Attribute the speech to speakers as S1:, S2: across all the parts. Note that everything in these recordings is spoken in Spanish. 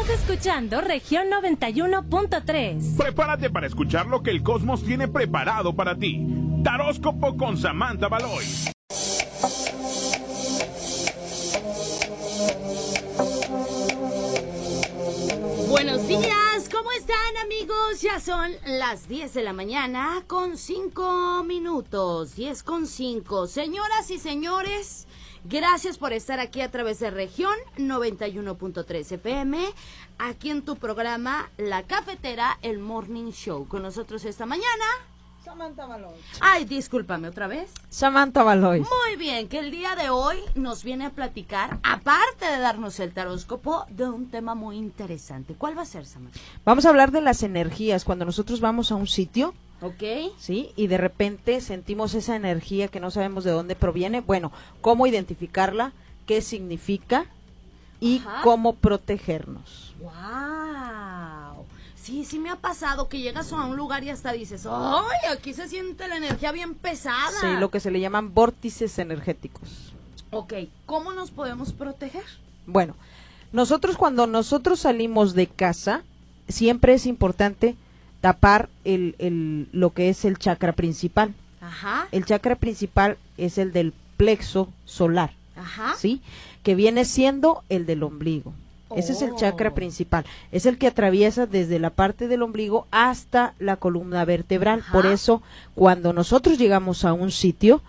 S1: Estás escuchando región 91.3.
S2: Prepárate para escuchar lo que el cosmos tiene preparado para ti. Taróscopo con Samantha Baloy.
S3: Buenos días, ¿cómo están amigos? Ya son las 10 de la mañana con 5 minutos. 10 con 5. Señoras y señores, gracias por estar aquí a través de región 91.3 FM, aquí en tu programa La Cafetera, el Morning Show. Con nosotros esta mañana.
S4: Samantha Baloy.
S3: Ay, discúlpame otra vez.
S4: Samantha Baloy.
S3: Muy bien, que el día de hoy nos viene a platicar, aparte de darnos el taróscopo, de un tema muy interesante. ¿Cuál va a ser, Samantha?
S4: Vamos a hablar de las energías. Cuando nosotros vamos a un sitio,
S3: ¿Ok?
S4: ¿sí? Y de repente sentimos esa energía que no sabemos de dónde proviene. Bueno, cómo identificarla, qué significa y
S3: Ajá.
S4: cómo protegernos.
S3: ¡Wow! Sí, sí me ha pasado que llegas a un lugar y hasta dices, ¡ay! Aquí se siente la energía bien pesada.
S4: Sí, lo que se le llaman vórtices energéticos.
S3: Ok, ¿cómo nos podemos proteger?
S4: Bueno, nosotros cuando nosotros salimos de casa, siempre es importante tapar el, el- lo que es el chakra principal.
S3: Ajá,
S4: El chakra principal es el del plexo solar,
S3: ajá.
S4: ¿sí? Que viene siendo el del ombligo. Ese es el chakra
S3: Oh.
S4: principal. Es el que atraviesa desde la parte del ombligo hasta la columna vertebral.
S3: Ajá.
S4: Por eso, cuando nosotros llegamos a un sitio,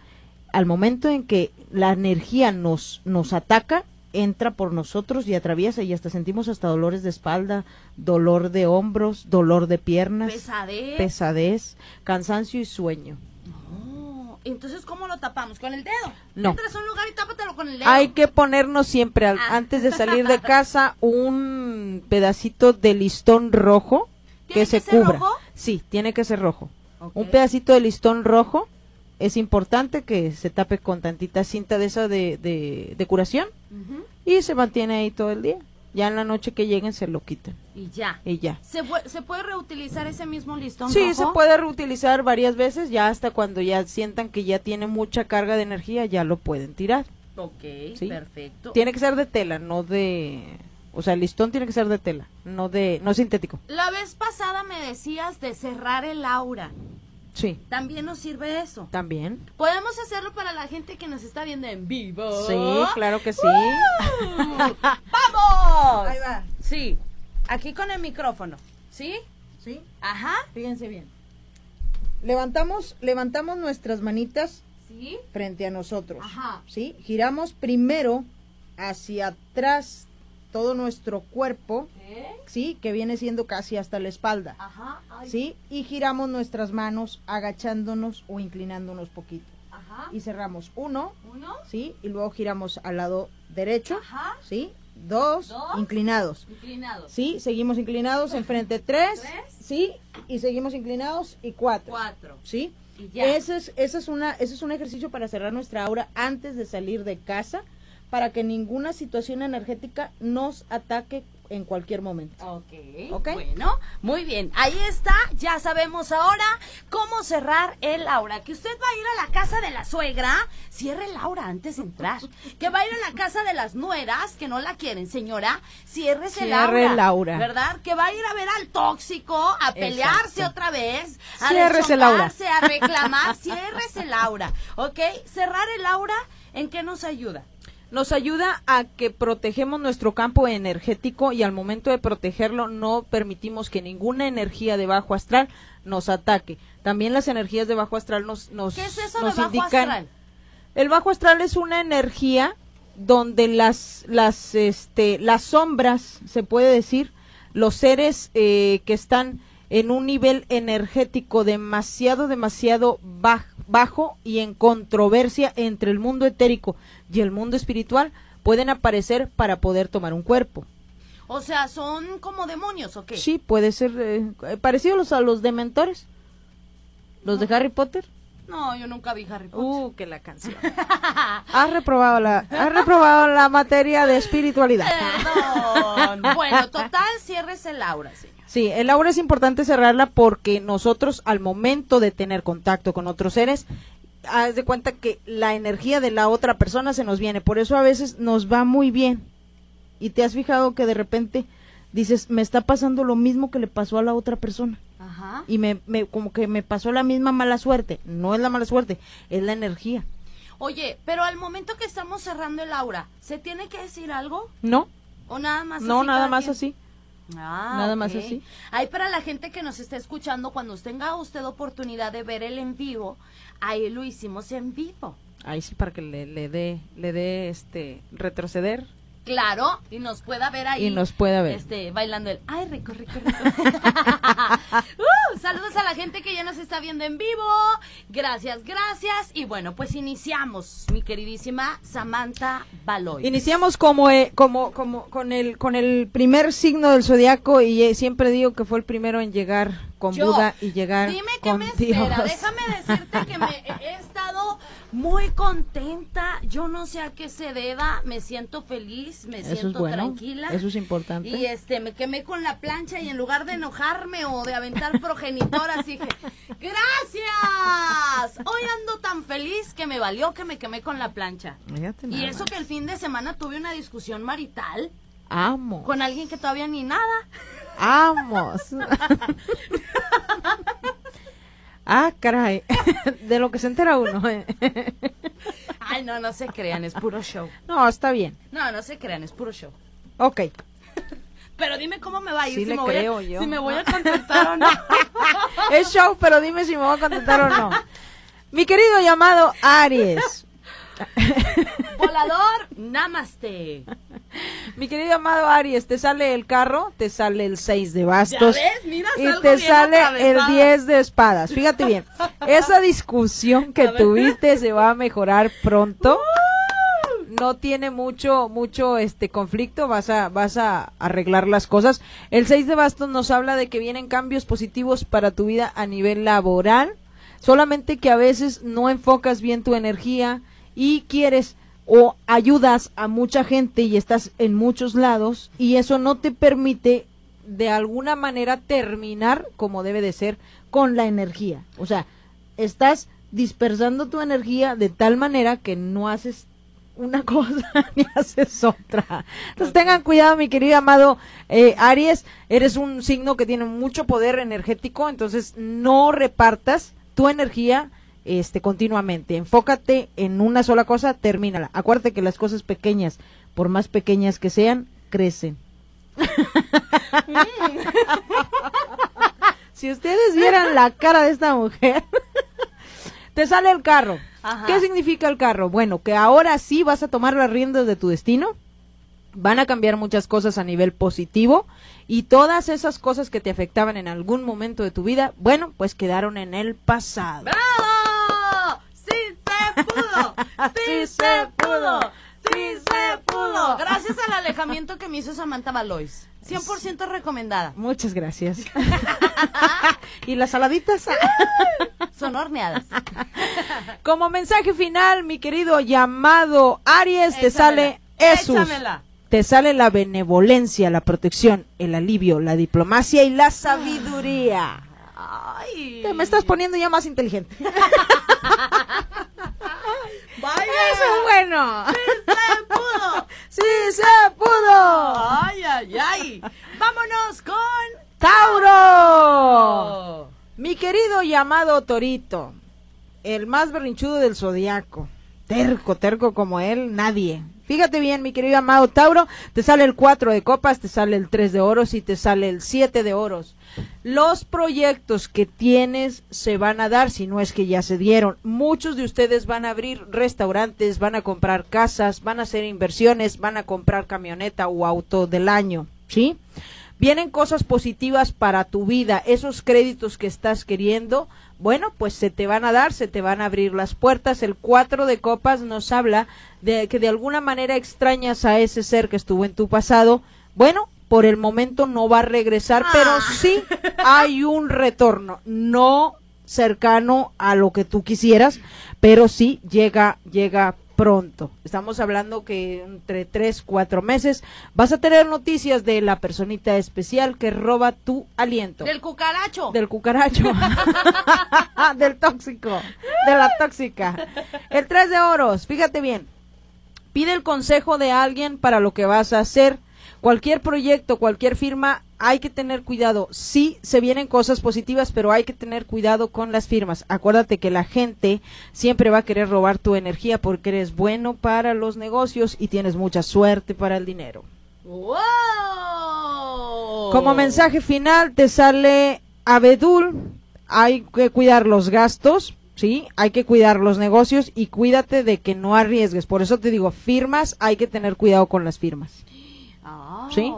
S4: al momento en que la energía nos, nos ataca, entra por nosotros y atraviesa y hasta sentimos hasta dolores de espalda, dolor de hombros, dolor de piernas,
S3: Pesadez.
S4: pesadez, cansancio y sueño.
S3: No. Entonces, ¿cómo lo tapamos? ¿Con el dedo?
S4: No.
S3: Entras a un lugar y tápatelo con el dedo.
S4: Hay que ponernos siempre, al-
S3: Ah.
S4: antes de salir de casa, un pedacito de listón rojo
S3: ¿Tiene
S4: que se cubra.
S3: rojo?
S4: Sí, tiene que ser rojo. Un pedacito de listón rojo. Es importante que se tape con tantita cinta de esa de, de, de curación y se mantiene ahí todo el día. Ya en la noche que lleguen se lo quitan
S3: Y ya.
S4: y ya.
S3: ¿Se, pu- ¿Se puede reutilizar ese mismo listón
S4: Sí,
S3: rojo?
S4: se puede reutilizar varias veces, ya hasta cuando ya sientan que ya tiene mucha carga de energía, ya lo pueden tirar.
S3: Ok,
S4: Sí.
S3: perfecto.
S4: Tiene que ser de tela, no de... O sea, el listón tiene que ser de tela, no de... no sintético.
S3: La vez pasada me decías de cerrar el aura.
S4: Sí,
S3: También nos sirve eso.
S4: también.
S3: Podemos hacerlo para la gente que nos está viendo en vivo.
S4: Sí, claro que sí.
S3: ¡Vamos!
S4: Ahí va.
S3: Sí, aquí con el micrófono. ¿Sí?
S4: Sí,
S3: Ajá.
S4: fíjense bien. Levantamos, levantamos nuestras manitas
S3: ¿Sí?
S4: frente a nosotros.
S3: Ajá.
S4: ¿Sí? Giramos primero hacia atrás todo nuestro cuerpo. ¿sí? Que viene siendo casi hasta la espalda.
S3: Ajá.
S4: ¿Sí? Y giramos nuestras manos agachándonos o inclinándonos poquito.
S3: Ajá.
S4: Y cerramos uno,
S3: Uno.
S4: ¿sí? Y luego giramos al lado derecho,
S3: Ajá.
S4: ¿sí? Dos,
S3: Dos.
S4: inclinados.
S3: Inclinados.
S4: Sí, seguimos inclinados enfrente tres,
S3: Tres.
S4: sí, y seguimos inclinados y cuatro,
S3: Cuatro.
S4: sí.
S3: Y ya.
S4: Ese es, ese es una, ese es un ejercicio para cerrar nuestra aura antes de salir de casa, para que ninguna situación energética nos ataque en cualquier momento.
S3: Ok,
S4: Ok.
S3: bueno, muy bien, ahí está, ya sabemos ahora cómo cerrar el aura. Que usted va a ir a la casa de la suegra, cierre el aura antes de entrar. Que va a ir a la casa de las nueras, que no la quieren, señora, ciérrese el
S4: Cierre
S3: aura.
S4: el aura.
S3: ¿Verdad? Que va a ir a ver al tóxico, a pelearse
S4: Exacto.
S3: otra vez, a
S4: el aura.
S3: a reclamar, ciérrese el aura, ¿ok? Cerrar el aura, ¿en qué nos ayuda?
S4: Nos ayuda a que protegemos nuestro campo energético y al momento de protegerlo no permitimos que ninguna energía de bajo astral nos ataque. También las energías de bajo astral nos, nos,
S3: ¿Qué es eso
S4: nos
S3: de bajo
S4: indican.
S3: astral?
S4: El bajo astral es una energía donde las, las, este, las sombras, se puede decir, los seres eh, que están en un nivel energético demasiado, demasiado baj- bajo y en controversia entre el mundo etérico y el mundo espiritual, pueden aparecer para poder tomar un cuerpo.
S3: O sea, son como demonios, ¿o qué?
S4: Sí, puede ser eh, parecido a los, a los dementores, los de Harry Potter.
S3: No, yo nunca vi Harry Potter.
S4: Uh, que la canción. Has reprobado la, has reprobado la materia de espiritualidad.
S3: Bueno, total, cierres el aura, señor.
S4: Sí, el aura es importante cerrarla porque nosotros al momento de tener contacto con otros seres, haz de cuenta que la energía de la otra persona se nos viene. Por eso a veces nos va muy bien. Y te has fijado que de repente dices, me está pasando lo mismo que le pasó a la otra persona.
S3: Ajá.
S4: Y me, me como que me pasó la misma mala suerte. No es la mala suerte, es la energía.
S3: Oye, pero al momento que estamos cerrando el aura, ¿se tiene que decir algo?
S4: ¿No?
S3: ¿O nada más
S4: No,
S3: así
S4: nada más
S3: quien?
S4: así.
S3: Ah,
S4: Nada más así.
S3: Ahí para la gente que nos está escuchando, cuando tenga usted oportunidad de ver el en vivo, ahí lo hicimos en vivo.
S4: Ahí sí para que le, le dé, le dé este retroceder
S3: Claro, y nos pueda ver ahí.
S4: y nos pueda ver.
S3: Este, bailando el ay, rico, rico, rico. Uh, saludos a la gente que ya nos está viendo en vivo. Gracias, gracias. Y bueno, pues iniciamos, mi queridísima Samantha Baloy.
S4: Iniciamos como, eh, como, como con el, con el primer signo del zodiaco y eh, siempre digo que fue el primero en llegar con
S3: Yo,
S4: Buda y llegar
S3: Dime qué
S4: con
S3: me espera. Déjame decirte que me he estado muy contenta. Yo no sé a qué se deba. Me siento feliz, me
S4: Eso es
S3: siento
S4: bueno,
S3: tranquila.
S4: eso es importante.
S3: Y este, me quemé con la plancha y en lugar de enojarme o de aventar progenitoras, dije, gracias. Hoy ando tan feliz que me valió que me quemé con la plancha.
S4: Fíjate
S3: Y eso
S4: más.
S3: que el fin de semana tuve una discusión marital
S4: Amo.
S3: con alguien que todavía ni nada.
S4: Amos. ah, caray. De lo que se entera uno. eh.
S3: Ay, no, no se crean, es puro show.
S4: no, está bien.
S3: No, no se crean, es puro show.
S4: Ok.
S3: Pero dime cómo me va a ir,
S4: Sí
S3: si,
S4: le
S3: me voy a-
S4: yo.
S3: si me voy a contestar o no.
S4: Es show, pero dime si me voy a contestar o no. Mi querido llamado Aries.
S3: Volador, namaste.
S4: Mi querido amado Aries, te sale el carro, te sale el 6 de bastos.
S3: ¿Ya ves? Mira,
S4: y te sale el
S3: atravesada.
S4: 10 de espadas. Fíjate bien, esa discusión que tuviste se va a mejorar pronto. No tiene mucho, mucho este conflicto, vas a, vas a arreglar las cosas. El 6 de bastos nos habla de que vienen cambios positivos para tu vida a nivel laboral. Solamente que a veces no enfocas bien tu energía y quieres o ayudas a mucha gente y estás en muchos lados y eso no te permite de alguna manera terminar como debe de ser con la energía. O sea, estás dispersando tu energía de tal manera que no haces una cosa ni haces otra. Entonces tengan cuidado, mi querido amado eh, Aries, eres un signo que tiene mucho poder energético, entonces no repartas tu energía este continuamente. Enfócate en una sola cosa, termínala. Acuérdate que las cosas pequeñas, por más pequeñas que sean, crecen. si ustedes vieran la cara de esta mujer, te sale el carro.
S3: Ajá.
S4: ¿Qué significa el carro? Bueno, que ahora sí vas a tomar las riendas de tu destino. Van a cambiar muchas cosas a nivel positivo y todas esas cosas que te afectaban en algún momento de tu vida, bueno, pues quedaron en el pasado.
S3: ¡Bravo! ¡Sí se pudo! ¡Sí, se pudo! ¡Sí se pudo! Gracias al alejamiento que me hizo Samantha Valois. 100% recomendada.
S4: Muchas gracias. y las saladitas.
S3: Son horneadas.
S4: Como mensaje final, mi querido llamado Aries, te sale Jesús.
S3: échamela.
S4: Te sale la benevolencia, la protección, el alivio, la diplomacia y la sabiduría.
S3: Ay.
S4: Te me estás poniendo ya más inteligente. Eso es bueno.
S3: ¡Se pudo!
S4: Sí se pudo.
S3: ¡Ay, ay, ay! ¡Vámonos con...
S4: Tauro. Mi querido llamado Torito, el más berrinchudo del zodiaco. Terco, terco como él, nadie. Fíjate bien, mi querido amado Tauro, te sale el 4 de copas, te sale el 3 de oros y te sale el 7 de oros. Los proyectos que tienes se van a dar, si no es que ya se dieron. Muchos de ustedes van a abrir restaurantes, van a comprar casas, van a hacer inversiones, van a comprar camioneta o auto del año, ¿sí? Vienen cosas positivas para tu vida, esos créditos que estás queriendo, bueno, pues se te van a dar, se te van a abrir las puertas. El 4 de copas nos habla de que de alguna manera extrañas a ese ser que estuvo en tu pasado. Bueno, por el momento no va a regresar, pero sí hay un retorno, no cercano a lo que tú quisieras, pero sí llega, llega pronto. Estamos hablando que entre tres, cuatro meses vas a tener noticias de la personita especial que roba tu aliento.
S3: Del cucaracho.
S4: Del cucaracho. del tóxico. De la tóxica. El tres de oros. Fíjate bien. Pide el consejo de alguien para lo que vas a hacer. Cualquier proyecto, cualquier firma, hay que tener cuidado. Sí, se vienen cosas positivas, pero hay que tener cuidado con las firmas. Acuérdate que la gente siempre va a querer robar tu energía porque eres bueno para los negocios y tienes mucha suerte para el dinero.
S3: ¡Wow!
S4: Como mensaje final te sale abedul, hay que cuidar los gastos, ¿sí? Hay que cuidar los negocios y cuídate de que no arriesgues. Por eso te digo, firmas, hay que tener cuidado con las firmas. ¿Sí?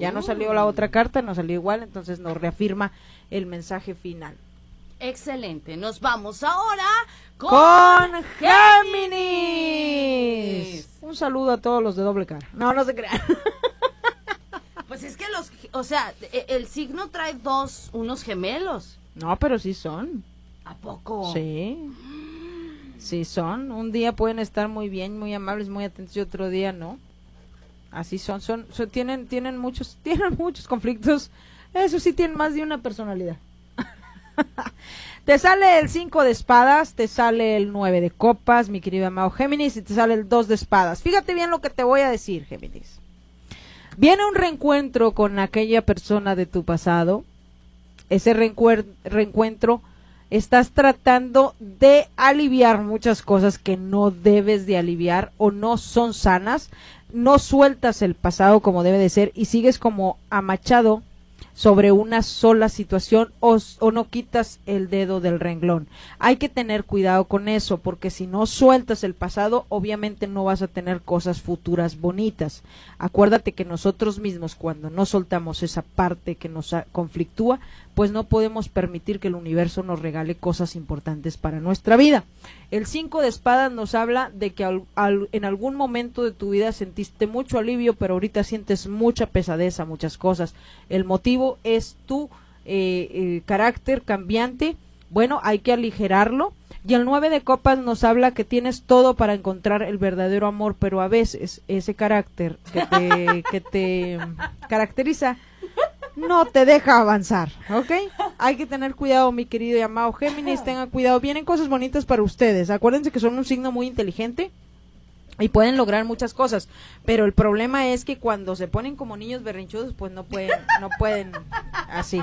S4: Ya no salió la otra carta, no salió igual, entonces nos reafirma el mensaje final.
S3: Excelente. Nos vamos ahora con,
S4: con Géminis. Un saludo a todos los de doble cara. No, no se crean.
S3: Pues es que los, o sea, e- el signo trae dos, unos gemelos.
S4: No, pero sí son.
S3: ¿A poco?
S4: Sí. Sí son. Un día pueden estar muy bien, muy amables, muy atentos y otro día no. Así son, son, son- tienen, tienen muchos, tienen muchos conflictos. Eso sí tienen más de una personalidad. te sale el 5 de espadas, te sale el 9 de copas, mi querido amado Géminis, y te sale el 2 de espadas. Fíjate bien lo que te voy a decir, Géminis. Viene un reencuentro con aquella persona de tu pasado. Ese reencuentro estás tratando de aliviar muchas cosas que no debes de aliviar o no son sanas. No sueltas el pasado como debe de ser y sigues como amachado sobre una sola situación o, o no quitas el dedo del renglón. Hay que tener cuidado con eso porque si no sueltas el pasado, obviamente no vas a tener cosas futuras bonitas. Acuérdate que nosotros mismos cuando no soltamos esa parte que nos conflictúa, pues no podemos permitir que el universo nos regale cosas importantes para nuestra vida. El 5 de espadas nos habla de que al- al- en algún momento de tu vida sentiste mucho alivio, pero ahorita sientes mucha pesadez a muchas cosas. El motivo es tu eh, eh, carácter cambiante. Bueno, hay que aligerarlo. Y el 9 de copas nos habla que tienes todo para encontrar el verdadero amor, pero a veces ese carácter que te, que te caracteriza no te deja avanzar, ¿ok? Hay que tener cuidado, mi querido y amado Géminis, tengan cuidado, vienen cosas bonitas para ustedes, acuérdense que son un signo muy inteligente y pueden lograr muchas cosas, pero el problema es que cuando se ponen como niños berrinchudos, pues no pueden, no pueden así,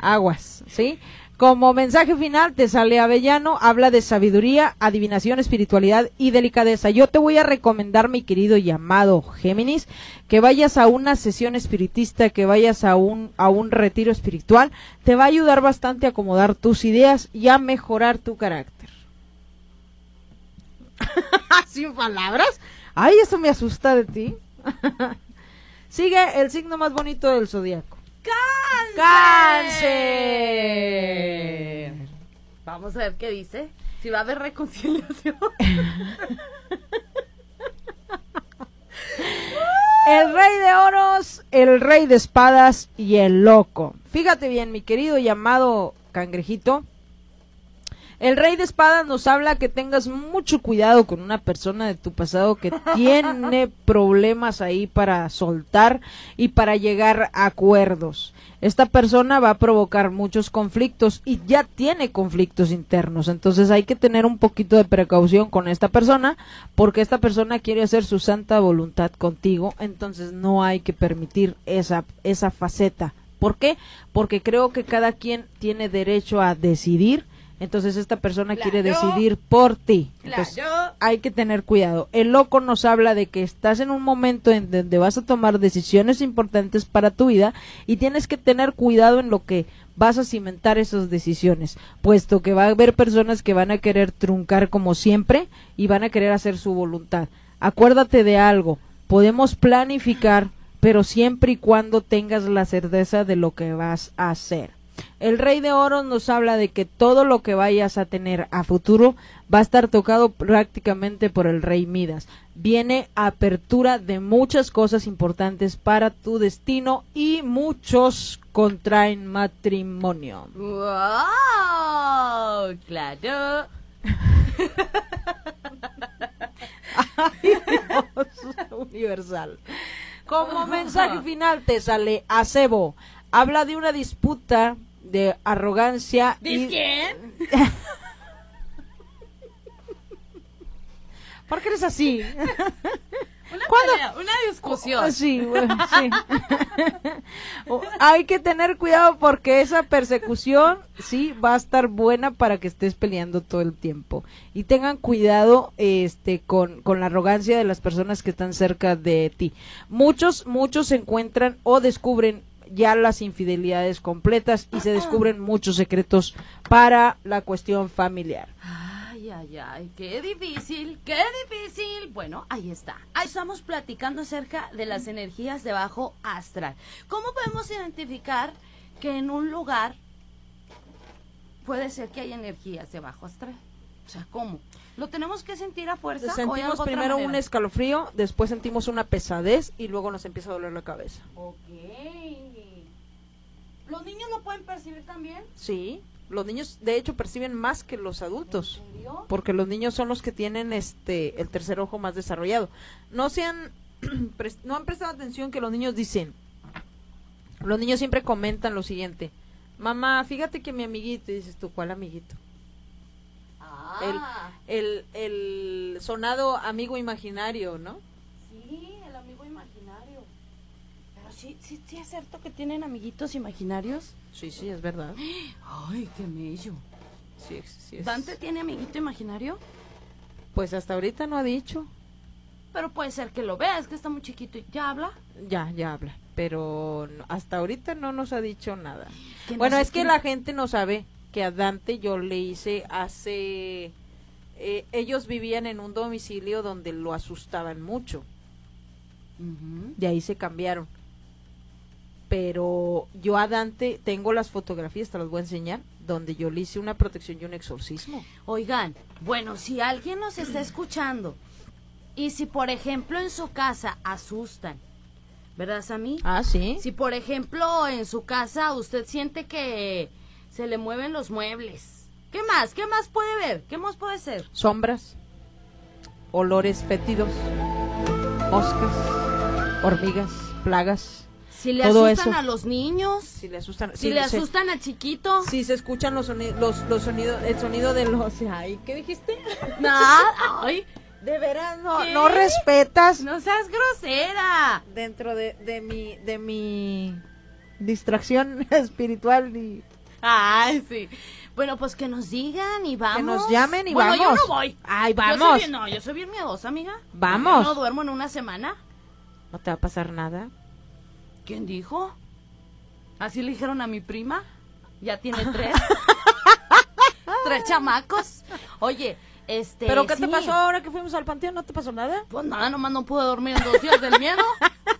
S4: aguas, ¿sí? Como mensaje final te sale Avellano, habla de sabiduría, adivinación, espiritualidad y delicadeza. Yo te voy a recomendar, mi querido y amado Géminis, que vayas a una sesión espiritista, que vayas a un, a un retiro espiritual. Te va a ayudar bastante a acomodar tus ideas y a mejorar tu carácter. Sin palabras. Ay, eso me asusta de ti. Sigue el signo más bonito del zodiaco. ¡Cáncer!
S3: Vamos a ver qué dice. Si va a haber reconciliación.
S4: El rey de oros, el rey de espadas y el loco. Fíjate bien, mi querido y amado cangrejito. El rey de espadas nos habla que tengas mucho cuidado con una persona de tu pasado que tiene problemas ahí para soltar y para llegar a acuerdos. Esta persona va a provocar muchos conflictos y ya tiene conflictos internos. Entonces hay que tener un poquito de precaución con esta persona porque esta persona quiere hacer su santa voluntad contigo. Entonces no hay que permitir esa, esa faceta. ¿Por qué? Porque creo que cada quien tiene derecho a decidir. Entonces esta persona quiere decidir por ti. Entonces,
S3: Claro.
S4: hay que tener cuidado. El loco nos habla de que estás en un momento en donde vas a tomar decisiones importantes para tu vida y tienes que tener cuidado en lo que vas a cimentar esas decisiones, puesto que va a haber personas que van a querer truncar como siempre y van a querer hacer su voluntad. Acuérdate de algo, podemos planificar, pero siempre y cuando tengas la certeza de lo que vas a hacer. El rey de oro nos habla de que todo lo que vayas a tener a futuro va a estar tocado prácticamente por el rey Midas. Viene apertura de muchas cosas importantes para tu destino y muchos contraen matrimonio.
S3: ¡Wow! Claro.
S4: universal. Como mensaje final te sale acebo. Habla de una disputa de arrogancia y
S3: ¿Diz quién?
S4: ¿Por qué eres así?
S3: Una una discusión.
S4: Oh, Sí, bueno, sí. O- Hay que tener cuidado porque esa persecución sí va a estar buena para que estés peleando todo el tiempo. Y tengan cuidado este con, con la arrogancia de las personas que están cerca de ti. Muchos, muchos se encuentran o descubren ya las infidelidades completas y se descubren muchos secretos para la cuestión familiar.
S3: Ay, ay, ay, qué difícil, qué difícil. Bueno, ahí está. Ahí estamos platicando acerca de las energías de bajo astral. ¿Cómo podemos identificar que en un lugar puede ser que hay energías de bajo astral? O sea, ¿cómo? ¿Lo tenemos que sentir a fuerza?
S4: Sentimos primero un escalofrío, después sentimos una pesadez y luego nos empieza a doler la cabeza.
S3: Ok. ¿Los niños lo pueden percibir también?
S4: Sí, los niños de hecho perciben más que los adultos,
S3: ¿En serio?
S4: porque los niños son los que tienen este el tercer ojo más desarrollado. No se han no han prestado atención que los niños dicen. Los niños siempre comentan lo siguiente: "Mamá, fíjate que mi amiguito", y dices tú, "¿Cuál amiguito?"
S3: Ah,
S4: El el sonado amigo imaginario, ¿no?
S3: sí, el amigo imaginario. Pero sí, sí, sí es cierto que tienen amiguitos imaginarios.
S4: Sí, sí, es verdad.
S3: Ay, qué mello.
S4: Sí, sí es.
S3: ¿Dante tiene amiguito imaginario?
S4: Pues hasta ahorita no ha dicho.
S3: Pero puede ser que lo vea, es que está muy chiquito ya habla.
S4: Ya, ya habla, pero hasta ahorita no nos ha dicho nada. Bueno, es que la gente no sabe que a Dante yo le hice hace... eh, ellos vivían en un domicilio donde lo asustaban mucho,
S3: Ujú.
S4: de ahí se cambiaron. Pero yo a Dante tengo las fotografías, te las voy a enseñar, donde yo le hice una protección y un exorcismo.
S3: Oigan, bueno, si alguien nos está escuchando y si por ejemplo en su casa asustan, ¿verdad, Sammy?
S4: Ah, sí.
S3: Si por ejemplo en su casa usted siente que se le mueven los muebles, ¿qué más? ¿Qué más puede ver? ¿Qué más puede ser?
S4: Sombras, olores fétidos, moscas, hormigas, plagas.
S3: Si le
S4: Todo
S3: asustan
S4: eso.
S3: a los niños,
S4: Si le asustan,
S3: si
S4: sí,
S3: le
S4: se-
S3: asustan a chiquito,
S4: Si se escuchan los sonidos, los, los sonidos, el sonido de los... Ay, ¿qué dijiste?
S3: nada, ay,
S4: De veras, no,
S3: ¿Qué?
S4: no respetas
S3: no seas grosera.
S4: dentro de, de mi, de mi distracción espiritual y
S3: Ay, sí. Bueno, pues que nos digan y vamos.
S4: que nos llamen y
S3: bueno,
S4: vamos.
S3: yo no voy.
S4: Ay,
S3: Yo soy
S4: vamos.
S3: bien- no, yo soy bien miedosa, amiga.
S4: Vamos.
S3: Yo no duermo en una semana.
S4: No te va a pasar nada.
S3: ¿Quién dijo? Así le dijeron a mi prima. Ya tiene tres. tres chamacos. Oye, este.
S4: ¿Pero qué te pasó ahora que fuimos al panteón? ¿No te pasó nada?
S3: Pues nada, nomás no pude dormir en dos días del miedo.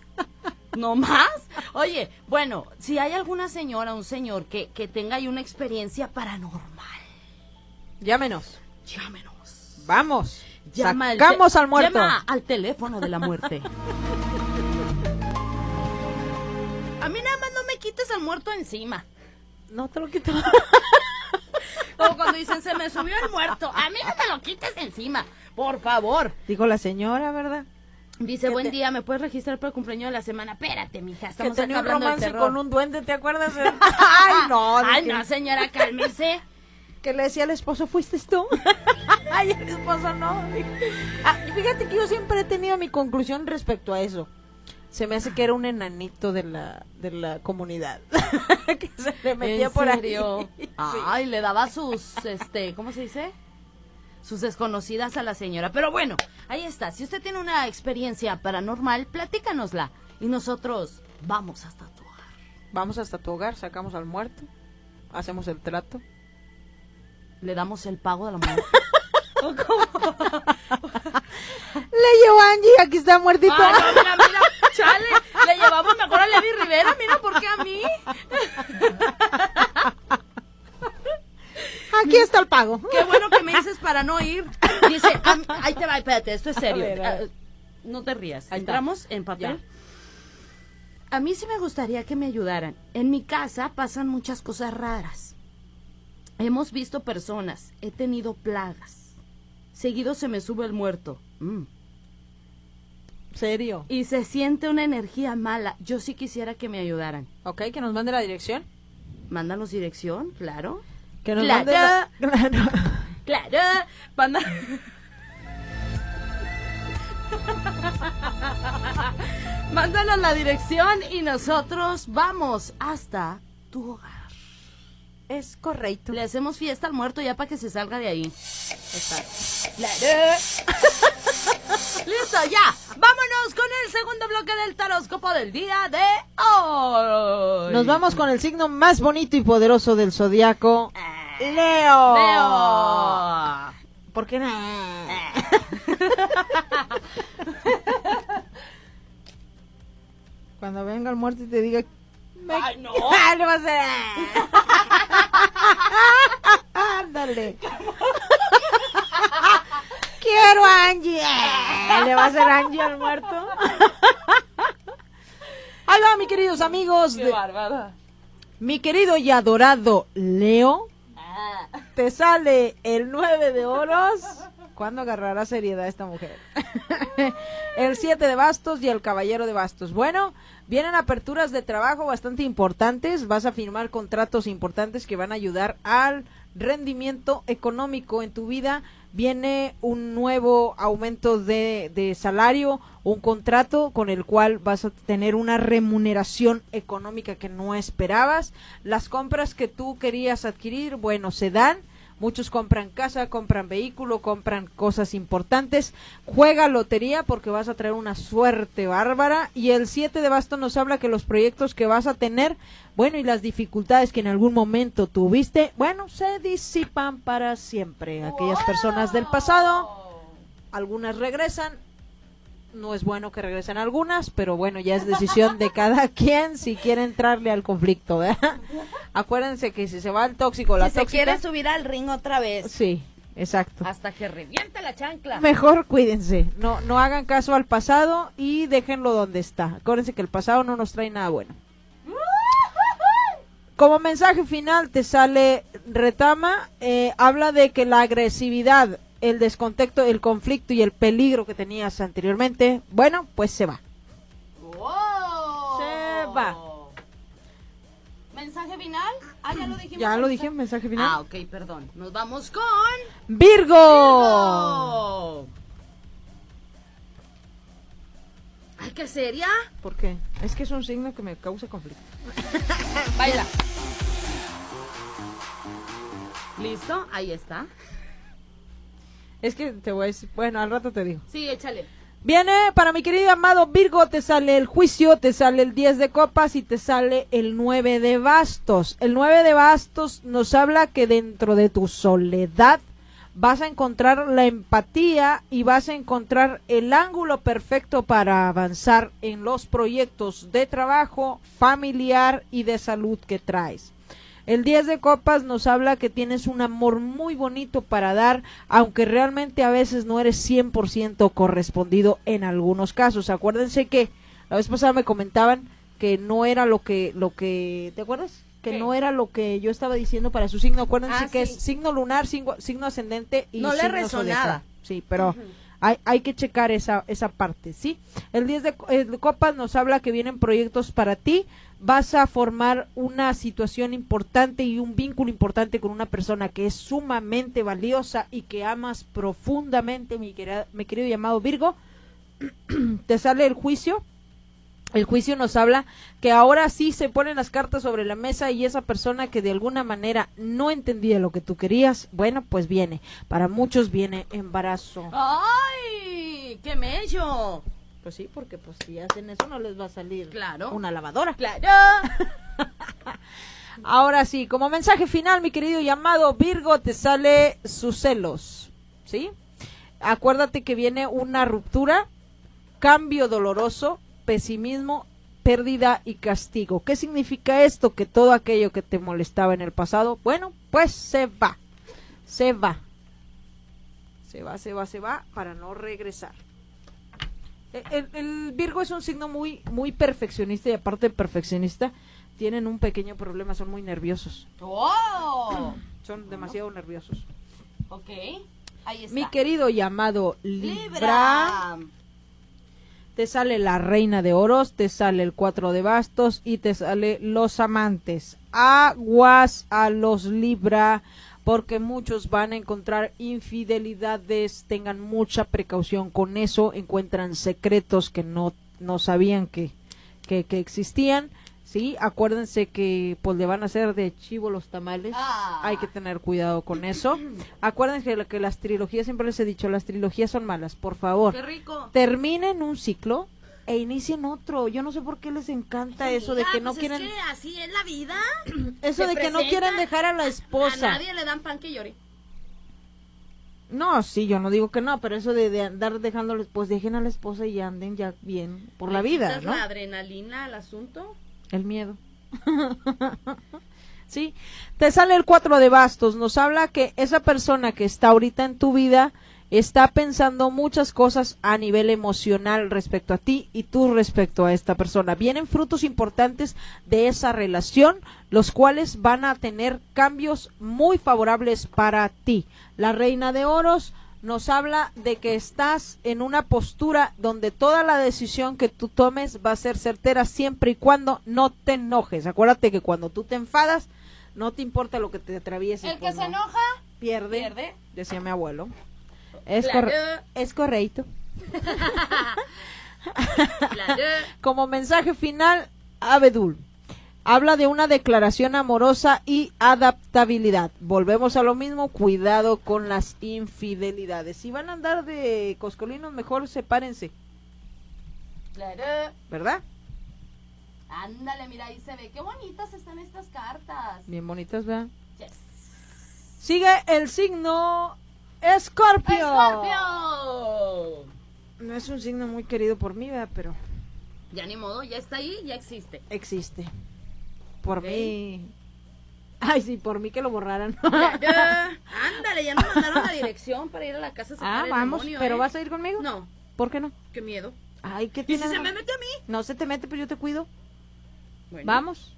S3: ¿No más? Oye, bueno, si hay alguna señora, un señor que, que tenga ahí una experiencia paranormal,
S4: Llámenos.
S3: llámenos.
S4: Vamos.
S3: Llama al
S4: Sacamos
S3: te-
S4: al muerto.
S3: Llama al teléfono de la muerte. A mí nada más no me quites al muerto encima.
S4: No te lo quito.
S3: Como cuando dicen, se me subió el muerto. A mí no me lo quites encima. Por favor.
S4: Digo la señora, ¿verdad?
S3: Dice,
S4: ¿Qué
S3: buen
S4: te-
S3: día, ¿me puedes registrar para el cumpleaños de la semana? Espérate, mija,
S4: Que
S3: estamos acá
S4: tenía un romance con un duende, ¿te acuerdas? Ay, no.
S3: Ay,
S4: que-
S3: no, señora, cálmese.
S4: que le decía al esposo, ¿fuiste tú? Ay, el esposo no. Ah, fíjate que yo siempre he tenido mi conclusión respecto a eso. Se me hace que era un enanito de la, de la comunidad. que se le metía
S3: ¿En
S4: por
S3: serio?
S4: ahí. Sí.
S3: Ay, le daba sus, este, ¿cómo se dice? Sus desconocidas a la señora. Pero bueno, ahí está. Si usted tiene una experiencia paranormal, platícanosla. Y nosotros vamos hasta tu hogar.
S4: Vamos hasta tu hogar, sacamos al muerto, hacemos el trato.
S3: Le damos el pago de la muerte.
S4: Le llevo a Angie, aquí está muertito.
S3: No, mira, mira, chale. Le llevamos mejor a Levi Rivera. Mira, ¿por qué a mí?
S4: Aquí está el pago.
S3: Qué bueno que me dices para no ir. Dice, ahí te va, espérate, esto es serio.
S4: A ver, a ver.
S3: Ah, no te rías.
S4: Ahí está.
S3: Entramos en papel. A mí sí me gustaría que me ayudaran. En mi casa pasan muchas cosas raras. Hemos visto personas, he tenido plagas. Seguido se me sube el muerto. Mm.
S4: Serio.
S3: Y se siente una energía mala. Yo sí quisiera que me ayudaran.
S4: Ok, que nos mande la dirección.
S3: Mándanos dirección, claro.
S4: Que nos
S3: Claro.
S4: mande la... Claro.
S3: Claro. Manda... Mándanos la dirección y nosotros vamos hasta tu hogar.
S4: Es correcto.
S3: Le hacemos fiesta al muerto ya para que se salga de ahí. Listo, ya. Vámonos con el segundo bloque del taróscopo del día de hoy.
S4: Nos vamos con el signo más bonito y poderoso del zodiaco, Leo.
S3: Leo.
S4: ¿Por qué no? Cuando venga el muerto y te diga,
S3: Ay, no.
S4: ¡Ah, le va a hacer! Ándale. Quiero a Angie. Le va a hacer Angie al muerto. Ahí va, mis queridos amigos.
S3: Qué
S4: de-
S3: bárbara.
S4: mi querido y adorado Leo. Te sale el 9 de oros. ¿Cuándo agarrará seriedad esta mujer? el 7 de bastos y el caballero de bastos. Bueno, vienen aperturas de trabajo bastante importantes. Vas a firmar contratos importantes que van a ayudar al rendimiento económico en tu vida. Viene un nuevo aumento de, de salario, un contrato con el cual vas a tener una remuneración económica que no esperabas. Las compras que tú querías adquirir, bueno, se dan. Muchos compran casa, compran vehículo, compran cosas importantes. Juega lotería porque vas a traer una suerte bárbara. Y el 7 de bastos nos habla que los proyectos que vas a tener, bueno, y las dificultades que en algún momento tuviste, bueno, se disipan para siempre. Aquellas personas del pasado, algunas regresan. No es bueno que regresen algunas, pero bueno, ya es decisión de cada quien si quiere entrarle al conflicto, ¿verdad? Acuérdense que si se va el tóxico, la
S3: Si se
S4: tóxica,
S3: quiere subir al ring otra vez.
S4: Sí, exacto.
S3: Hasta que reviente la chancla.
S4: Mejor cuídense, no, no hagan caso al pasado y déjenlo donde está. Acuérdense que el pasado no nos trae nada bueno. Como mensaje final te sale Retama, eh, habla de que la agresividad, el descontexto, el conflicto y el peligro que tenías anteriormente, bueno, pues se va.
S3: Wow.
S4: Se va.
S3: ¿Mensaje final? Ah, ya lo dijimos.
S4: Ya lo dije, mensaje final.
S3: Ah, ok, perdón. Nos vamos con...
S4: Virgo.
S3: Oh. Ay, qué seria.
S4: ¿Por qué? Es que es un signo que me causa conflicto.
S3: Baila. ¿Listo? Ahí está.
S4: Es que te voy a decir, bueno, al rato te digo.
S3: Sí, échale.
S4: Viene para mi querido amado Virgo, te sale el juicio, te sale el 10 de copas y te sale el 9 de bastos. El 9 de bastos nos habla que dentro de tu soledad vas a encontrar la empatía y vas a encontrar el ángulo perfecto para avanzar en los proyectos de trabajo, familiar y de salud que traes. El 10 de copas nos habla que tienes un amor muy bonito para dar, aunque realmente a veces no eres 100% correspondido en algunos casos. Acuérdense que la vez pasada me comentaban que no era lo que lo que ¿te acuerdas? Que
S3: ¿Qué?
S4: no era lo que yo estaba diciendo para su signo. Acuérdense
S3: Ah,
S4: que
S3: sí.
S4: es signo lunar, signo, signo ascendente y
S3: No le
S4: signo
S3: resonaba.
S4: Sí, pero hay, hay que checar esa, esa parte, ¿sí? El 10 de, co- eh, de copas nos habla que vienen proyectos para ti, vas a formar una situación importante y un vínculo importante con una persona que es sumamente valiosa y que amas profundamente, mi, mi querido llamado Virgo. Te sale el juicio. El juicio nos habla que ahora sí se ponen las cartas sobre la mesa y esa persona que de alguna manera no entendía lo que tú querías, bueno, pues viene. Para muchos viene embarazo.
S3: ¡Ay! ¡Qué mello!
S4: Pues sí, porque pues si hacen eso no les va a salir
S3: Claro.
S4: una lavadora.
S3: ¡Claro!
S4: Ahora sí, como mensaje final, mi querido llamado Virgo, te sale sus celos, ¿sí? Acuérdate que viene una ruptura, cambio doloroso, pesimismo, pérdida y castigo. ¿Qué significa esto? Que todo aquello que te molestaba en el pasado, bueno, pues se va, se va, se va, se va, se va para no regresar. El, el- el Virgo es un signo muy, muy perfeccionista y aparte de perfeccionista, tienen un pequeño problema, son muy nerviosos.
S3: ¡Oh!
S4: Son demasiado nerviosos.
S3: Ok. Ahí está.
S4: Mi querido llamado Libra,
S3: Libra.
S4: te sale la reina de oros, te sale el cuatro de bastos y te sale los amantes. Aguas a los Libra, porque muchos van a encontrar infidelidades, tengan mucha precaución con eso, encuentran secretos que no, no sabían que, que, que existían. Sí, acuérdense que pues le van a hacer de chivo los tamales.
S3: Ah.
S4: Hay que tener cuidado con eso. Acuérdense que, que las trilogías, siempre les he dicho, las trilogías son malas. Por favor,
S3: Qué rico.
S4: terminen un ciclo e inicien otro. Yo no sé por qué les encanta eso de que no
S3: pues
S4: quieren,
S3: Es que así es la vida.
S4: eso de que no quieren dejar a la
S3: A
S4: esposa.
S3: nadie le dan pan que llore.
S4: No, sí, yo no digo que no, pero eso de, de andar dejándoles, pues dejen a la esposa y anden ya bien por la
S3: ¿Le
S4: vida,
S3: la adrenalina al asunto?
S4: El miedo. sí, te sale el cuatro de bastos, nos habla que esa persona que está ahorita en tu vida está pensando muchas cosas a nivel emocional respecto a ti y tú respecto a esta persona. Vienen frutos importantes de esa relación, los cuales van a tener cambios muy favorables para ti. La reina de oros nos habla de que estás en una postura donde toda la decisión que tú tomes va a ser certera siempre y cuando no te enojes. Acuérdate que cuando tú te enfadas, no te importa lo que te atraviese.
S3: El que
S4: pues
S3: se
S4: no.
S3: enoja,
S4: pierde,
S3: pierde.
S4: decía mi abuelo. Es, es correcto. Como mensaje final, Abedul habla de una declaración amorosa y adaptabilidad. Volvemos a lo mismo, cuidado con las infidelidades. Si van a andar de coscolinos, mejor sepárense,
S3: Claro.
S4: ¿verdad?
S3: Ándale, mira, ahí se ve. Qué bonitas están estas cartas.
S4: Bien bonitas, ¿verdad?
S3: Yes.
S4: Sigue el signo Escorpio.
S3: ¡Escorpio!
S4: No es un signo muy querido por mí, ¿verdad? Pero
S3: Ya ni modo, ya está ahí, ya existe.
S4: existe. Por mí. Ay, sí, por mí que lo borraran.
S3: Ándale, ya nos mandaron la dirección para ir a la casa a sacar
S4: ah,
S3: el
S4: vamos,
S3: demonio,
S4: pero
S3: ¿eh?
S4: vas a ir conmigo?
S3: No,
S4: ¿Por qué no?
S3: qué miedo.
S4: Ay, ¿qué
S3: ¿Y si se me mete a mí?
S4: No se te mete, pero yo te cuido.
S3: Bueno.
S4: Vamos.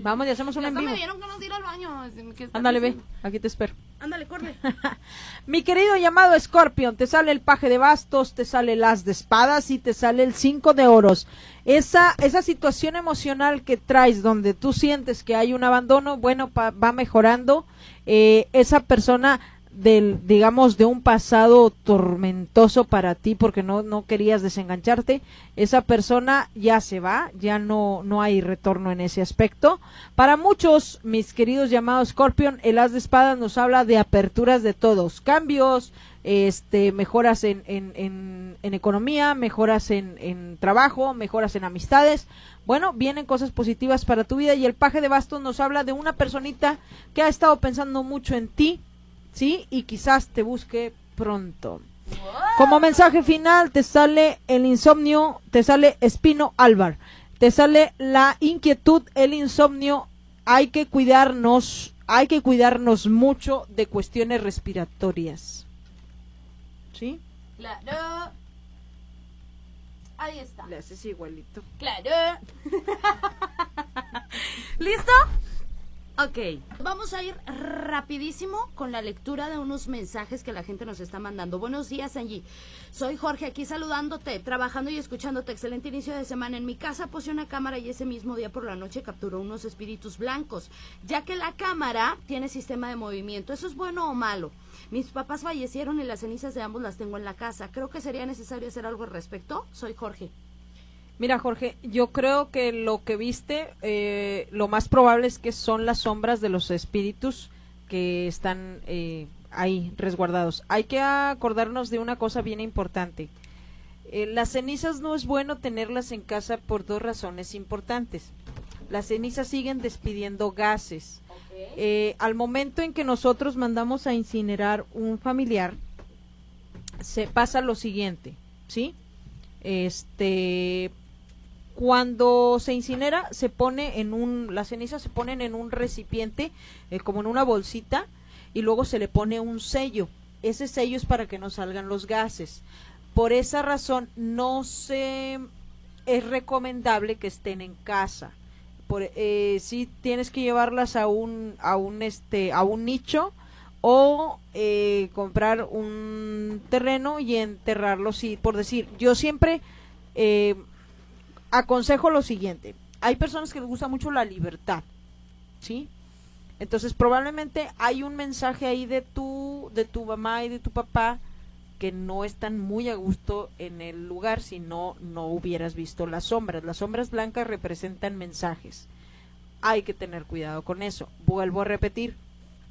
S4: Vamos y hacemos un
S3: Ya
S4: en vivo.
S3: me dieron ganas de ir al baño. ¿Qué estás
S4: Ándale, ve. Aquí te espero.
S3: Ándale, corre.
S4: Mi querido llamado Scorpion, te sale el paje de bastos, te sale el as de espadas y te sale el cinco de oros. Esa, esa situación emocional que traes donde tú sientes que hay un abandono, bueno, pa- va mejorando. Eh, esa persona del, digamos, de un pasado tormentoso para ti porque no, no querías desengancharte, esa persona ya se va, ya no, no hay retorno en ese aspecto. Para muchos, mis queridos llamados Scorpion, el as de espadas nos habla de aperturas de todos, cambios, este, mejoras en, en, en, en economía, mejoras en, en trabajo, mejoras en amistades. Bueno, vienen cosas positivas para tu vida y el paje de bastos nos habla de una personita que ha estado pensando mucho en ti, ¿sí? Y quizás te busque pronto. Como mensaje final te sale el insomnio, te sale Espino Álvar, te sale la inquietud, el insomnio, hay que cuidarnos, hay que cuidarnos mucho de cuestiones respiratorias. ¿Sí?
S3: Claro. Ahí está.
S4: Le haces igualito.
S3: Claro. ¿Listo? Ok. Vamos a ir rapidísimo con la lectura de unos mensajes que la gente nos está mandando. Buenos días, Angie. Soy Jorge, aquí saludándote, trabajando y escuchándote. Excelente inicio de semana. En mi casa puse una cámara y ese mismo día por la noche capturó unos espíritus blancos, ya que la cámara tiene sistema de movimiento. ¿Eso es bueno o malo? Mis papás fallecieron y las cenizas de ambos las tengo en la casa. Creo que sería necesario hacer algo al respecto. Soy Jorge.
S4: Mira, Jorge, yo creo que lo que viste, eh, lo más probable es que son las sombras de los espíritus que están eh, ahí resguardados. Hay que acordarnos de una cosa bien importante. Eh, las cenizas no es bueno tenerlas en casa por dos razones importantes. Las cenizas siguen despidiendo gases. Eh, al momento en que nosotros mandamos a incinerar un familiar, se pasa lo siguiente, ¿sí? Este, cuando se incinera, se pone en un, las cenizas se ponen en un recipiente, eh, como en una bolsita, y luego se le pone un sello. Ese sello es para que no salgan los gases. Por esa razón, no se es recomendable que estén en casa. Por, eh, sí tienes que llevarlas a un, a un este, a un nicho o eh, comprar un terreno y enterrarlo. Sí, por decir, yo siempre eh, aconsejo lo siguiente. Hay personas que les gusta mucho la libertad, ¿sí? Entonces probablemente hay un mensaje ahí de tu, de tu mamá y de tu papá que no están muy a gusto en el lugar si no, no hubieras visto las sombras. Las sombras blancas representan mensajes. Hay que tener cuidado con eso. Vuelvo a repetir,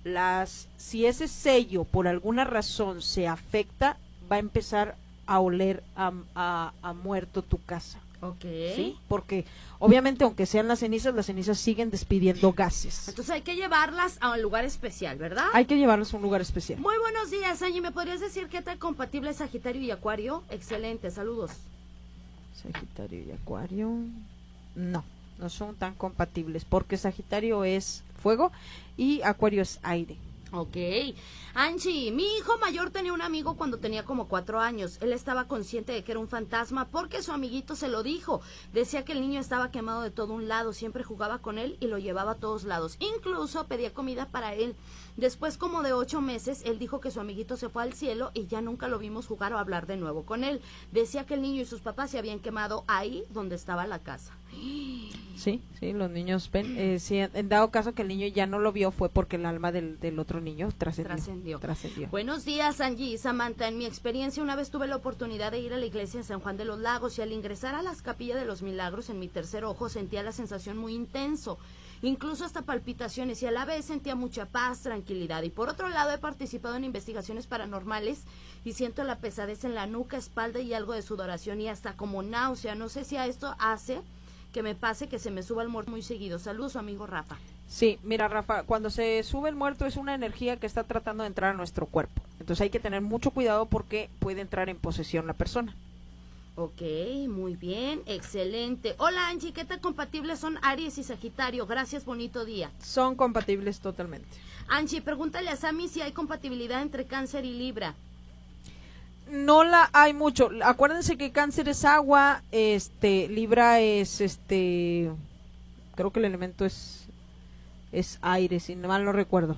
S4: las, si ese sello por alguna razón se afecta, va a empezar a oler a, a, a muerto tu casa.
S3: Ok.
S4: ¿sí? Porque obviamente aunque sean las cenizas, las cenizas siguen despidiendo gases.
S3: Entonces hay que llevarlas a un lugar especial, ¿verdad?
S4: Hay que llevarlas a un lugar especial.
S3: Muy buenos días, Angie. ¿Me podrías decir qué tan compatible es Sagitario y Acuario? Excelente, saludos.
S4: Sagitario y Acuario. No, no son tan compatibles porque Sagitario es fuego y Acuario es aire.
S3: Ok. Angie, mi hijo mayor tenía un amigo cuando tenía como cuatro años. Él estaba consciente de que era un fantasma porque su amiguito se lo dijo. Decía que el niño estaba quemado de todo un lado, siempre jugaba con él y lo llevaba a todos lados. Incluso pedía comida para él. Después como de ocho meses, él dijo que su amiguito se fue al cielo y ya nunca lo vimos jugar o hablar de nuevo con él. Decía que el niño y sus papás se habían quemado ahí donde estaba la casa.
S4: Sí, sí, los niños ven. Eh, si en dado caso que el niño ya no lo vio, fue porque el alma del, del otro niño trascendió.
S3: Trascendió.
S4: Trascendió.
S3: Buenos días, Angie y Samantha. En mi experiencia, una vez tuve la oportunidad de ir a la iglesia en San Juan de los Lagos y al ingresar a las capillas de los milagros, en mi tercer ojo sentía la sensación muy intenso, incluso hasta palpitaciones y a la vez sentía mucha paz, tranquilidad. Y por otro lado, he participado en investigaciones paranormales y siento la pesadez en la nuca, espalda y algo de sudoración y hasta como náusea. No sé si a esto hace que me pase que se me suba el muerto muy seguido. Saludos, su amigo Rafa.
S4: Sí, mira Rafa, cuando se sube el muerto es una energía que está tratando de entrar a nuestro cuerpo. Entonces hay que tener mucho cuidado porque puede entrar en posesión la persona.
S3: Ok, muy bien, excelente. Hola Angie, ¿qué tan compatibles son Aries y Sagitario? Gracias, bonito día.
S4: Son compatibles totalmente.
S3: Angie, pregúntale a Sammy si hay compatibilidad entre Cáncer y Libra.
S4: No la hay mucho. Acuérdense que cáncer es agua, este, Libra es este creo que el elemento es es aire, si mal no recuerdo.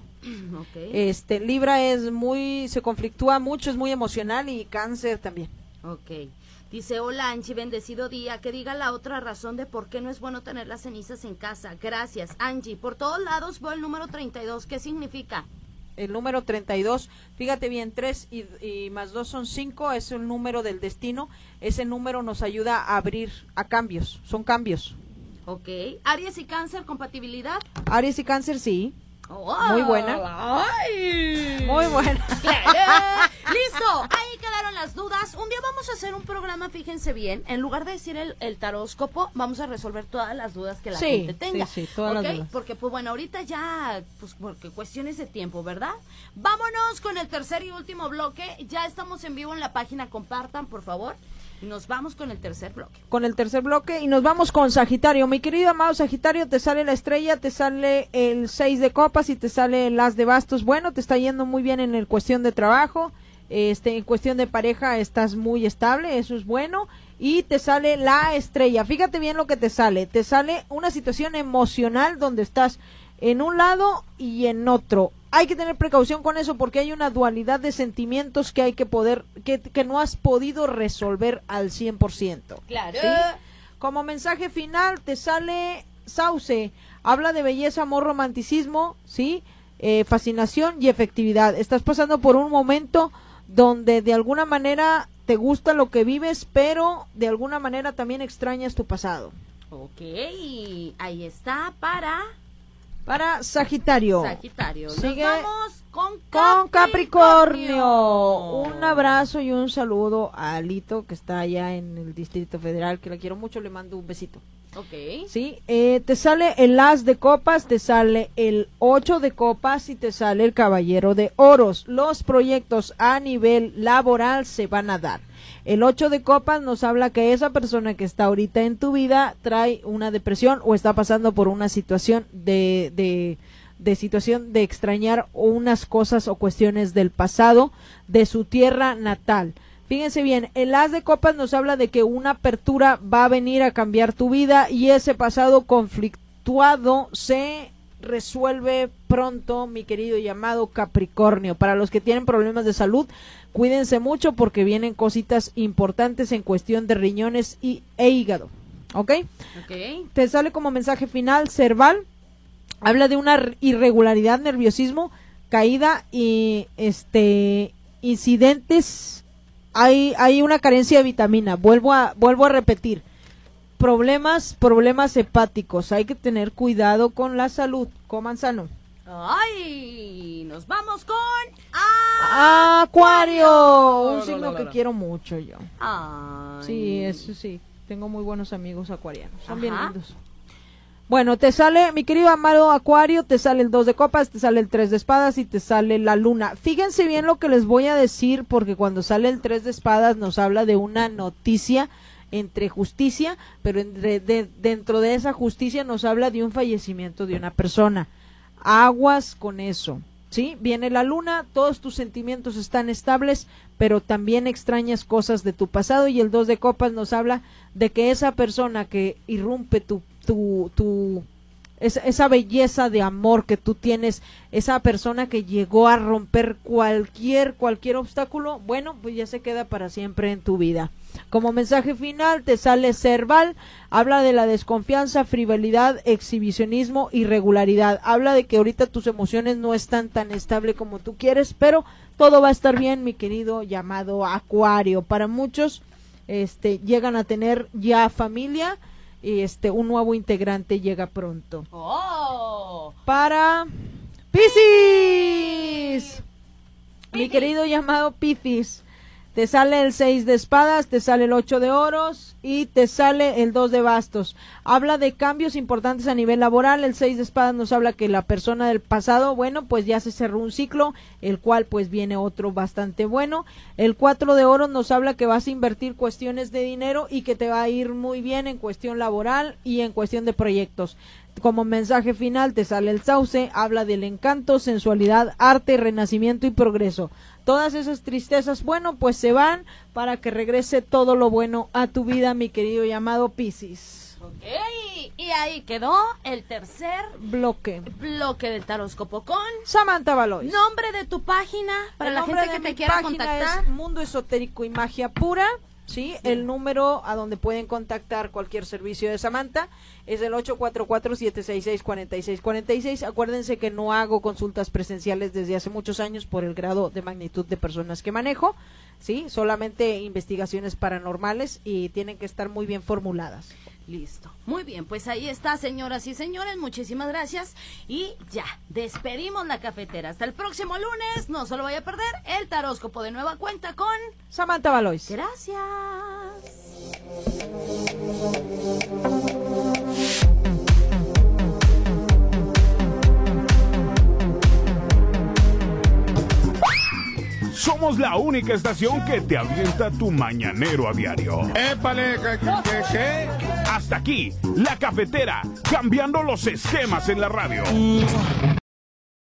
S3: ok.
S4: Este, Libra es muy se conflictúa mucho, es muy emocional y cáncer también.
S3: ok. Dice, hola Angie, bendecido día. Que diga la otra razón de por qué no es bueno tener las cenizas en casa. Gracias, Angie. Por todos lados veo el número 32. ¿Qué significa?
S4: El número 32, fíjate bien, 3 y, y más 2 son 5, es el número del destino. Ese número nos ayuda a abrir a cambios, son cambios.
S3: Ok. Aries y Cáncer, compatibilidad.
S4: Aries y cáncer, sí. Muy buena.
S3: ¡Ay!
S4: Muy buena.
S3: Claro. Listo, ahí quedaron las dudas. Un día vamos a hacer un programa, fíjense bien, en lugar de decir el, el taróscopo, vamos a resolver todas las dudas que la
S4: Sí,
S3: gente tenga.
S4: sí, sí, todas las dudas.
S3: Porque pues bueno, ahorita ya, pues porque cuestiones de tiempo, ¿verdad? Vámonos con el tercer y último bloque. Ya estamos en vivo en la página, compartan, por favor. Nos vamos con el tercer bloque.
S4: con el tercer bloque y nos vamos con Sagitario. Mi querido amado Sagitario, te sale la estrella, te sale el 6 de copas y te sale el as de bastos. Bueno, te está yendo muy bien en el cuestión de trabajo. Este, en cuestión de pareja estás muy estable, eso es bueno. Y te sale la estrella. Fíjate bien lo que te sale. Te sale una situación emocional donde estás en un lado y en otro. Hay que tener precaución con eso porque hay una dualidad de sentimientos que hay que poder, que, que no has podido resolver al 100%.
S3: Claro.
S4: ¿sí? Como mensaje final te sale Sauce, habla de belleza, amor, romanticismo, ¿sí? Eh, fascinación y efectividad. Estás pasando por un momento donde de alguna manera te gusta lo que vives, pero de alguna manera también extrañas tu pasado.
S3: Ok, ahí está para
S4: Para Sagitario.
S3: Sagitario.
S4: Sigue
S3: Nos vamos con
S4: Con
S3: Capricornio.
S4: Capricornio. Un abrazo y un saludo a Alito, que está allá en el Distrito Federal, que la quiero mucho, le mando un besito.
S3: Ok.
S4: Sí, eh, te sale el as de copas, te sale el 8 de copas y te sale el caballero de oros. Los proyectos a nivel laboral se van a dar. El 8 de copas nos habla que esa persona que está ahorita en tu vida trae una depresión o está pasando por una situación de, de, de situación de extrañar unas cosas o cuestiones del pasado de su tierra natal. Fíjense bien, el as de copas nos habla de que una apertura va a venir a cambiar tu vida y ese pasado conflictuado se resuelve pronto, mi querido llamado Capricornio. Para los que tienen problemas de salud, cuídense mucho porque vienen cositas importantes en cuestión de riñones y, e hígado. ¿Ok?
S3: Ok.
S4: Te sale como mensaje final, Cerval. habla de una irregularidad, nerviosismo, caída y este incidentes. Hay, hay una carencia de vitamina. Vuelvo a, vuelvo a repetir. Problemas, problemas hepáticos. Hay que tener cuidado con la salud. Coman sano.
S3: ¡Ay! Nos vamos con
S4: Acuario. Un signo que quiero mucho yo.
S3: Ay.
S4: Sí, eso sí. Tengo muy buenos amigos acuarianos. Son bien lindos. Bueno, te sale, mi querido amado Acuario, te sale el 2 de copas, te sale el 3 de espadas y te sale la luna. Fíjense bien lo que les voy a decir porque cuando sale el 3 de espadas nos habla de una noticia entre justicia, pero dentro de esa justicia nos habla de un fallecimiento de una persona. Aguas con eso. ¿Sí? Viene la luna, todos tus sentimientos están estables, pero también extrañas cosas de tu pasado y el 2 de copas nos habla de que esa persona que irrumpe tu tu, tu esa, belleza de amor que tú tienes, esa persona que llegó a romper cualquier, cualquier obstáculo, bueno, pues ya se queda para siempre en tu vida. Como mensaje final te sale Cerval, habla de la desconfianza, frivolidad, exhibicionismo, irregularidad. Habla de que ahorita tus emociones no están tan estable como tú quieres, pero todo va a estar bien, mi querido llamado Acuario. Para muchos, este, llegan a tener ya familia, este un nuevo integrante llega pronto.
S3: Oh.
S4: Para Piscis. Mi querido llamado Piscis. Te sale el 6 de espadas, te sale el 8 de oros y te sale el 2 de bastos. Habla de cambios importantes a nivel laboral. El 6 de espadas nos habla que la persona del pasado, bueno, pues ya se cerró un ciclo, el cual pues viene otro bastante bueno. El 4 de oros nos habla que vas a invertir cuestiones de dinero y que te va a ir muy bien en cuestión laboral y en cuestión de proyectos. Como mensaje final te sale el sauce, habla del encanto, sensualidad, arte, renacimiento y progreso todas esas tristezas, bueno, pues se van para que regrese todo lo bueno a tu vida, mi querido llamado Piscis.
S3: Ok, y ahí quedó el tercer
S4: bloque.
S3: Bloque del taróscopo con
S4: Samantha Valois.
S3: Nombre de tu página para la gente que te quiera contactar.
S4: Mundo Esotérico y Magia Pura. ¿Sí? El número a donde pueden contactar cualquier servicio de Samantha es el 844-766-4646. Acuérdense que no hago consultas presenciales desde hace muchos años por el grado de magnitud de personas que manejo, ¿sí? Solamente investigaciones paranormales y tienen que estar muy bien formuladas.
S3: Listo. Muy bien, pues ahí está, señoras y señores. Muchísimas gracias. Y ya, despedimos la cafetera. Hasta el próximo lunes. No se lo vaya a perder el taróscopo de nueva cuenta con
S4: Samantha Valois.
S3: Gracias.
S2: Somos la única estación que te avienta tu mañanero a diario.
S5: ¡Épale! ¿Qué? qué,
S2: Hasta aquí, la cafetera, cambiando los esquemas en la radio.